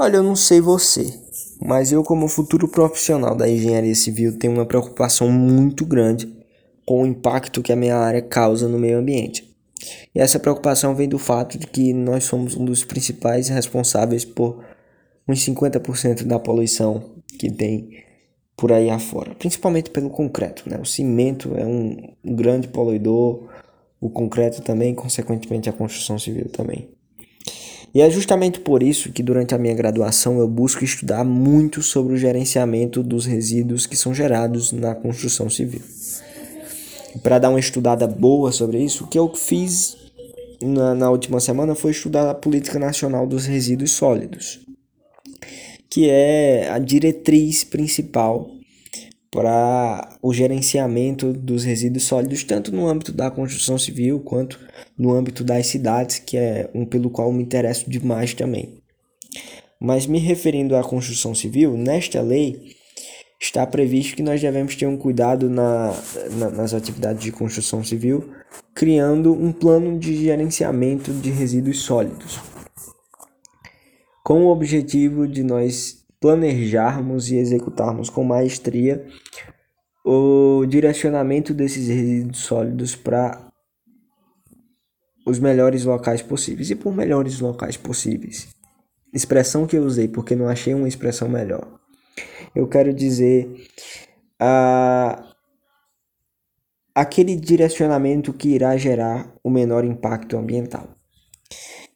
Olha, eu não sei você, mas eu, como futuro profissional da engenharia civil, tenho uma preocupação muito grande com o impacto que a minha área causa no meio ambiente. E essa preocupação vem do fato de que nós somos um dos principais responsáveis por uns 50% da poluição que tem por aí afora, principalmente pelo concreto. Né? O cimento é um, grande poluidor, o concreto também, consequentemente a construção civil também. E é justamente por isso que durante a minha graduação eu busco estudar muito sobre o gerenciamento dos resíduos que são gerados na construção civil. Para dar uma estudada boa sobre isso, o que eu fiz na, na última semana foi estudar a Política Nacional dos Resíduos Sólidos, que é a diretriz principal para o gerenciamento dos resíduos sólidos, tanto no âmbito da construção civil quanto no âmbito das cidades, que é um pelo qual me interesso demais também. Mas me referindo à construção civil, nesta lei está previsto que nós devemos ter um cuidado na, na, nas atividades de construção civil, criando um plano de gerenciamento de resíduos sólidos, com o objetivo de nós planejarmos e executarmos com maestria o direcionamento desses resíduos sólidos para os melhores locais possíveis. E por melhores locais possíveis, expressão que eu usei porque não achei uma expressão melhor. Eu quero dizer a aquele direcionamento que irá gerar o menor impacto ambiental.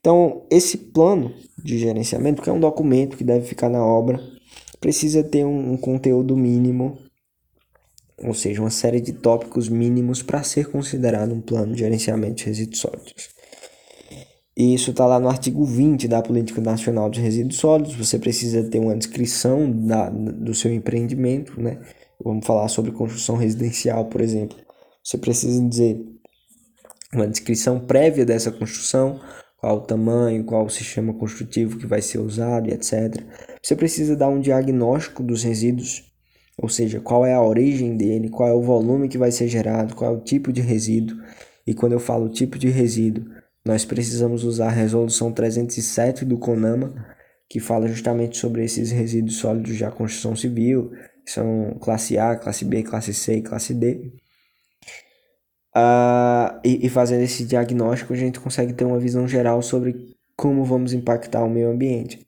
Então, esse plano de gerenciamento, que é um documento que deve ficar na obra, precisa ter um, um conteúdo mínimo, ou seja, uma série de tópicos mínimos para ser considerado um plano de gerenciamento de resíduos sólidos. E isso está lá no artigo 20 da Política Nacional de Resíduos Sólidos. Você precisa ter uma descrição da, do seu empreendimento, né? Vamos falar sobre construção residencial, por exemplo. Você precisa dizer uma descrição prévia dessa construção, qual o tamanho, qual o sistema construtivo que vai ser usado e etc. Você precisa dar um diagnóstico dos resíduos, ou seja, qual é a origem dele, qual é o volume que vai ser gerado, qual é o tipo de resíduo. E quando eu falo tipo de resíduo, nós precisamos usar a resolução 307 do CONAMA, que fala justamente sobre esses resíduos sólidos da construção civil, que são classe A, classe B, classe C e classe D. Uh, e, e fazendo esse diagnóstico, a gente consegue ter uma visão geral sobre como vamos impactar o meio ambiente.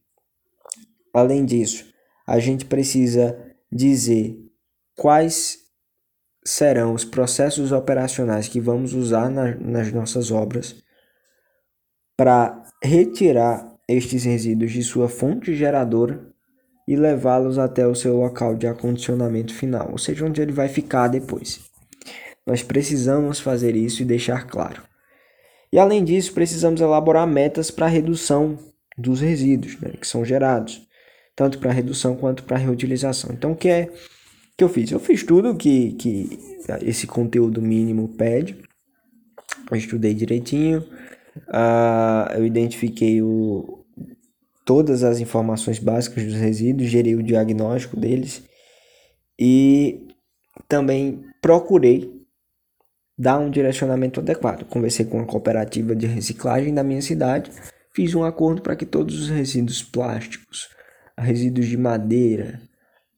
Além disso, a gente precisa dizer quais serão os processos operacionais que vamos usar na, nas nossas obras para retirar estes resíduos de sua fonte geradora e levá-los até o seu local de acondicionamento final, ou seja, onde ele vai ficar depois. Nós precisamos fazer isso e deixar claro. E além disso, precisamos elaborar metas para a redução dos resíduos né, que são gerados, tanto para redução quanto para reutilização. Então, o que é que eu fiz? Eu fiz tudo que, que esse conteúdo mínimo pede. Eu estudei direitinho, uh, eu identifiquei o, todas as informações básicas dos resíduos, gerei o diagnóstico deles e também procurei dar um direcionamento adequado. Conversei com a cooperativa de reciclagem da minha cidade, fiz um acordo para que todos os resíduos plásticos, resíduos de madeira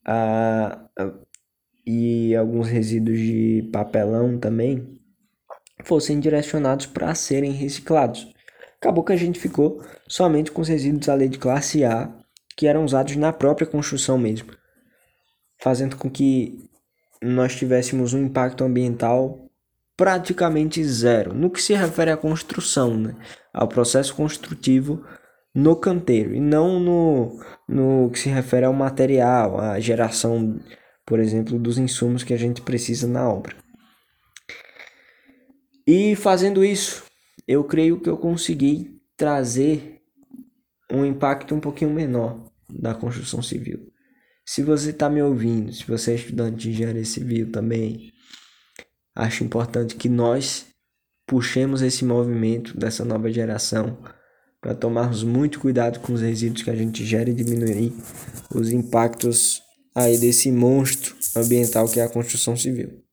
a, a, e alguns resíduos de papelão também fossem direcionados para serem reciclados. Acabou que a gente ficou somente com os resíduos ali de classe A, que eram usados na própria construção mesmo, fazendo com que nós tivéssemos um impacto ambiental praticamente zero no que se refere à construção, né? ao processo construtivo no canteiro e não no, no que se refere ao material, à geração, por exemplo, dos insumos que a gente precisa na obra. E fazendo isso, eu creio que eu consegui trazer um impacto um pouquinho menor da construção civil. Se você está me ouvindo, se você é estudante de engenharia civil também, acho importante que nós puxemos esse movimento dessa nova geração para tomarmos muito cuidado com os resíduos que a gente gera e diminuir os impactos aí desse monstro ambiental que é a construção civil.